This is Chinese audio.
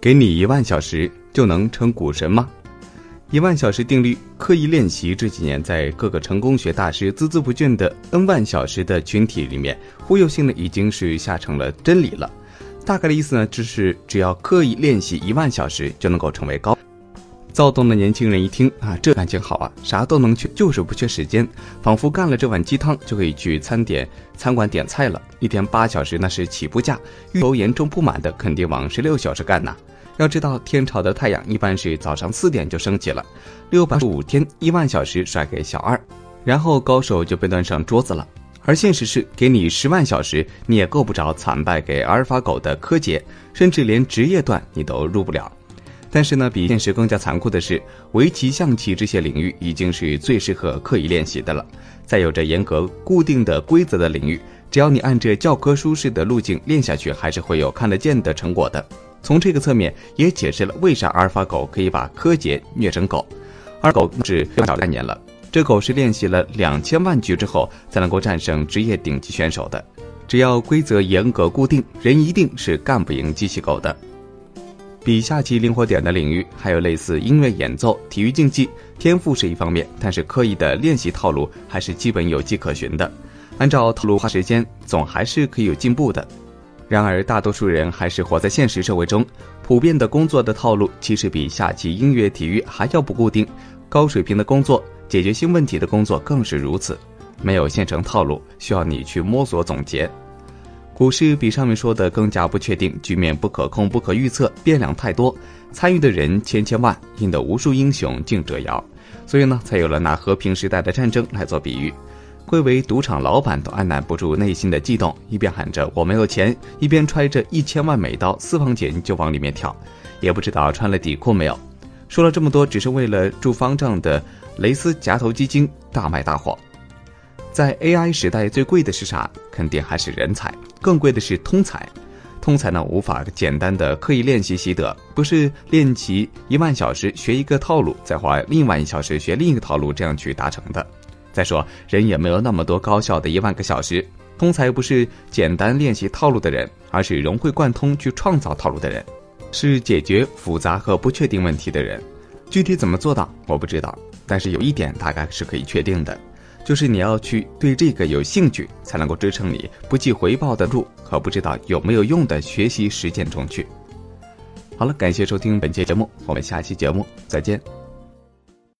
给你一万小时就能成股神吗？一万小时定律，刻意练习这几年在各个成功学大师孜孜不倦的 N 万小时的群体里面，忽悠性的已经是下成了真理了。大概的意思呢，就是只要刻意练习一万小时就能够成为高。躁动的年轻人一听啊，这感情好啊，啥都能缺，就是不缺时间，仿佛干了这碗鸡汤就可以去餐点餐馆点菜了。一天八小时那是起步价，欲求严重不满的肯定往十六小时干呐。要知道，天朝的太阳一般是早上四点就升起了，六百五天一万小时甩给小二，然后高手就被端上桌子了。而现实是，给你十万小时，你也够不着惨败给阿尔法狗的柯洁，甚至连职业段你都入不了。但是呢，比现实更加残酷的是，围棋、象棋这些领域已经是最适合刻意练习的了。在有着严格固定的规则的领域，只要你按着教科书式的路径练下去，还是会有看得见的成果的。从这个侧面也解释了为啥阿尔法狗可以把柯洁虐成狗。而狗是多少概念了？这狗是练习了两千万局之后才能够战胜职业顶级选手的。只要规则严格固定，人一定是干不赢机器狗的。比下棋灵活点的领域，还有类似音乐演奏、体育竞技，天赋是一方面，但是刻意的练习套路还是基本有迹可循的。按照套路花时间，总还是可以有进步的。然而，大多数人还是活在现实社会中，普遍的工作的套路其实比下棋、音乐、体育还要不固定。高水平的工作、解决新问题的工作更是如此，没有现成套路，需要你去摸索总结。股市比上面说的更加不确定，局面不可控、不可预测，变量太多，参与的人千千万，引得无数英雄竞折腰。所以呢，才有了拿和平时代的战争来做比喻。贵为赌场老板都按捺不住内心的悸动，一边喊着我没有钱，一边揣着一千万美刀私房钱就往里面跳，也不知道穿了底裤没有。说了这么多，只是为了助方丈的雷斯夹头基金大卖大火。在 AI 时代，最贵的是啥？肯定还是人才。更贵的是通才。通才呢，无法简单的刻意练习习得，不是练习一万小时学一个套路，再花另外一小时学另一个套路这样去达成的。再说，人也没有那么多高效的一万个小时。通才不是简单练习套路的人，而是融会贯通去创造套路的人，是解决复杂和不确定问题的人。具体怎么做到，我不知道。但是有一点大概是可以确定的。就是你要去对这个有兴趣，才能够支撑你不计回报的入和不知道有没有用的学习实践中去。好了，感谢收听本期节目，我们下期节目再见。